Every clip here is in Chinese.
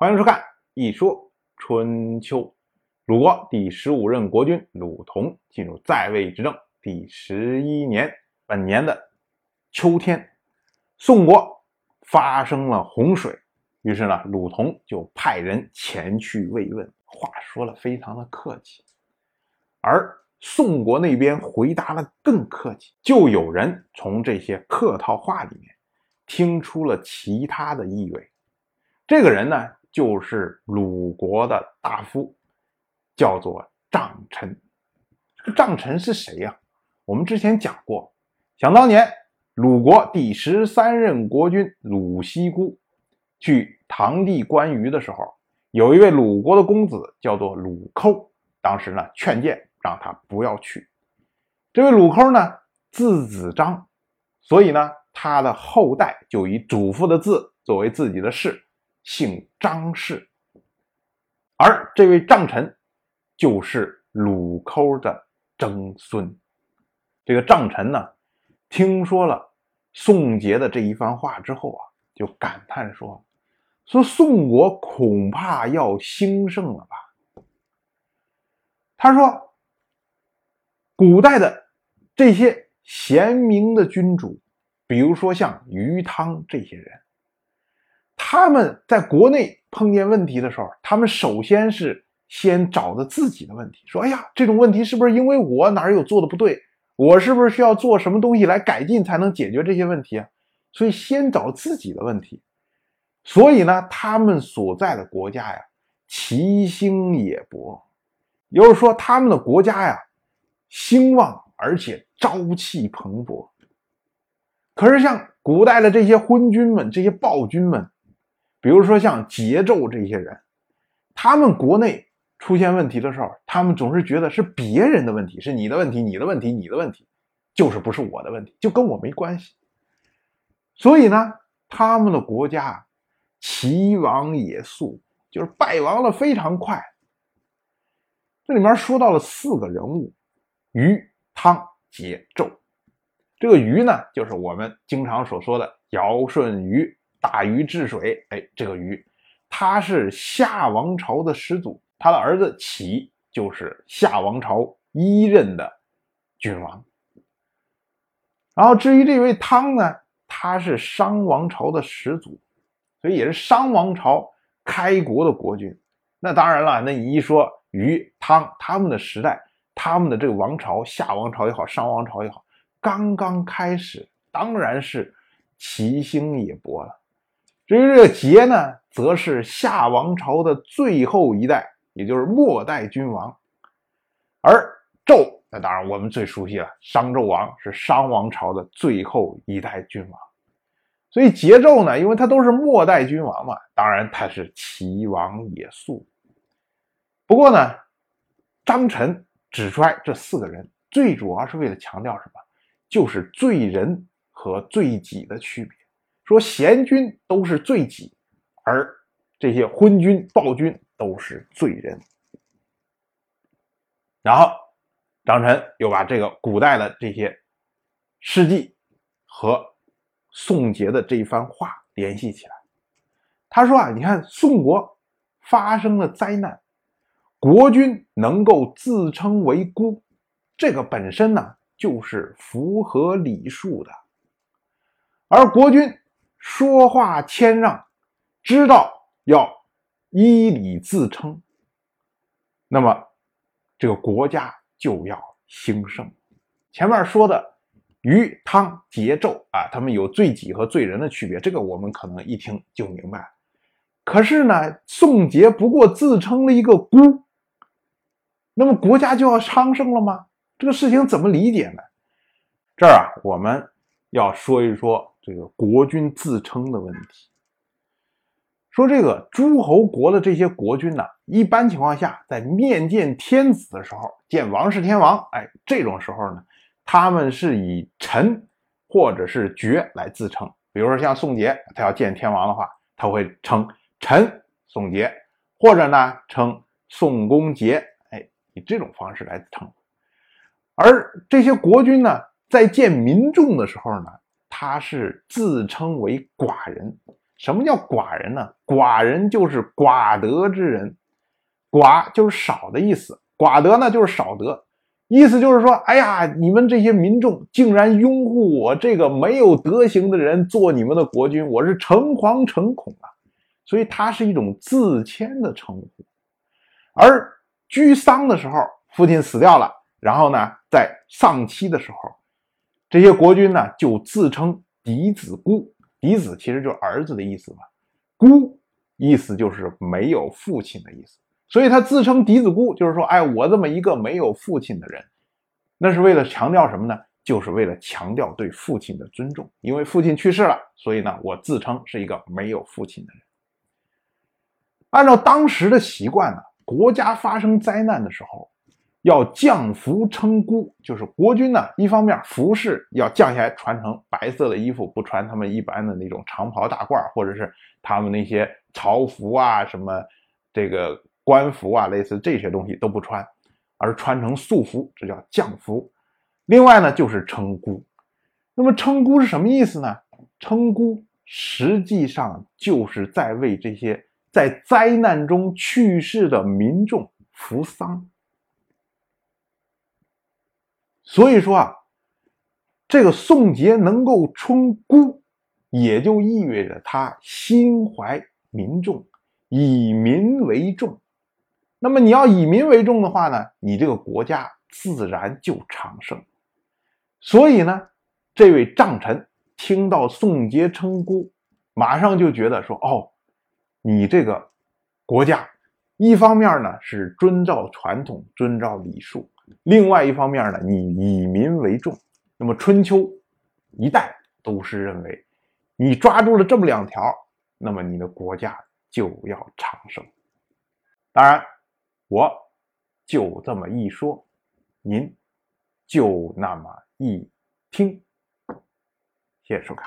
欢迎收看《一说春秋》。鲁国第十五任国君鲁同进入在位执政第十一年，本年的秋天，宋国发生了洪水，于是呢，鲁同就派人前去慰问。话说了非常的客气，而宋国那边回答的更客气，就有人从这些客套话里面听出了其他的意味。这个人呢，就是鲁国的大夫，叫做帐臣。这个帐臣是谁呀？我们之前讲过，想当年鲁国第十三任国君鲁僖姑去堂弟关羽的时候。有一位鲁国的公子叫做鲁抠，当时呢劝谏让他不要去。这位鲁抠呢字子张，所以呢他的后代就以祖父的字作为自己的氏，姓张氏。而这位张臣就是鲁抠的曾孙。这个张臣呢听说了宋杰的这一番话之后啊，就感叹说。说宋国恐怕要兴盛了吧？他说，古代的这些贤明的君主，比如说像于汤这些人，他们在国内碰见问题的时候，他们首先是先找的自己的问题，说：“哎呀，这种问题是不是因为我哪有做的不对？我是不是需要做什么东西来改进才能解决这些问题啊？”所以先找自己的问题。所以呢，他们所在的国家呀，其兴也勃，也就是说，他们的国家呀，兴旺而且朝气蓬勃。可是，像古代的这些昏君们、这些暴君们，比如说像桀纣这些人，他们国内出现问题的时候，他们总是觉得是别人的问题，是你的问题，你的问题，你的问题，就是不是我的问题，就跟我没关系。所以呢，他们的国家。齐王也速，就是败亡的非常快。这里面说到了四个人物：虞、汤、桀、纣。这个虞呢，就是我们经常所说的尧舜禹，大禹治水。哎，这个禹，他是夏王朝的始祖，他的儿子启就是夏王朝一任的君王。然后至于这位汤呢，他是商王朝的始祖。所以也是商王朝开国的国君，那当然了，那你一说禹、汤他们的时代，他们的这个王朝，夏王朝也好，商王朝也好，刚刚开始，当然是其兴也勃了。至于这个桀呢，则是夏王朝的最后一代，也就是末代君王，而纣，那当然我们最熟悉了，商纣王是商王朝的最后一代君王。所以桀纣呢，因为他都是末代君王嘛，当然他是齐王也速。不过呢，张晨指出来这四个人，最主要是为了强调什么？就是罪人和罪己的区别。说贤君都是罪己，而这些昏君暴君都是罪人。然后张晨又把这个古代的这些事迹和。宋杰的这一番话联系起来，他说啊，你看宋国发生了灾难，国君能够自称为孤，这个本身呢就是符合礼数的。而国君说话谦让，知道要依礼自称，那么这个国家就要兴盛。前面说的。鱼汤桀纣啊，他们有罪己和罪人的区别，这个我们可能一听就明白。可是呢，宋杰不过自称了一个孤，那么国家就要昌盛了吗？这个事情怎么理解呢？这儿啊，我们要说一说这个国君自称的问题。说这个诸侯国的这些国君呢，一般情况下在面见天子的时候，见王室天王，哎，这种时候呢。他们是以臣或者是爵来自称，比如说像宋杰，他要见天王的话，他会称臣宋杰，或者呢称宋公杰，哎，以这种方式来称。而这些国君呢，在见民众的时候呢，他是自称为寡人，什么叫寡人呢？寡人就是寡德之人，寡就是少的意思，寡德呢就是少德，意思就是说，哎呀，你们这些民众竟然拥护我这个没有德行的人做你们的国君，我是诚惶诚恐啊！所以他是一种自谦的称呼。而居丧的时候，父亲死掉了，然后呢，在丧期的时候，这些国君呢就自称嫡子孤。嫡子其实就是儿子的意思嘛，孤意思就是没有父亲的意思，所以他自称嫡子孤，就是说，哎，我这么一个没有父亲的人，那是为了强调什么呢？就是为了强调对父亲的尊重，因为父亲去世了，所以呢，我自称是一个没有父亲的人。按照当时的习惯呢，国家发生灾难的时候。要降服称孤，就是国君呢，一方面服饰要降下来，穿成白色的衣服，不穿他们一般的那种长袍大褂，或者是他们那些朝服啊，什么这个官服啊，类似这些东西都不穿，而穿成素服，这叫降服。另外呢，就是称孤。那么称孤是什么意思呢？称孤实际上就是在为这些在灾难中去世的民众服丧。所以说啊，这个宋杰能够称孤，也就意味着他心怀民众，以民为重。那么你要以民为重的话呢，你这个国家自然就长盛。所以呢，这位帐臣听到宋杰称孤，马上就觉得说：“哦，你这个国家，一方面呢是遵照传统，遵照礼数。”另外一方面呢，你以民为重，那么春秋一代都是认为，你抓住了这么两条，那么你的国家就要长盛。当然，我就这么一说，您就那么一听。谢谢收看。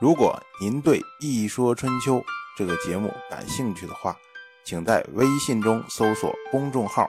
如果您对《一说春秋》这个节目感兴趣的话，请在微信中搜索公众号。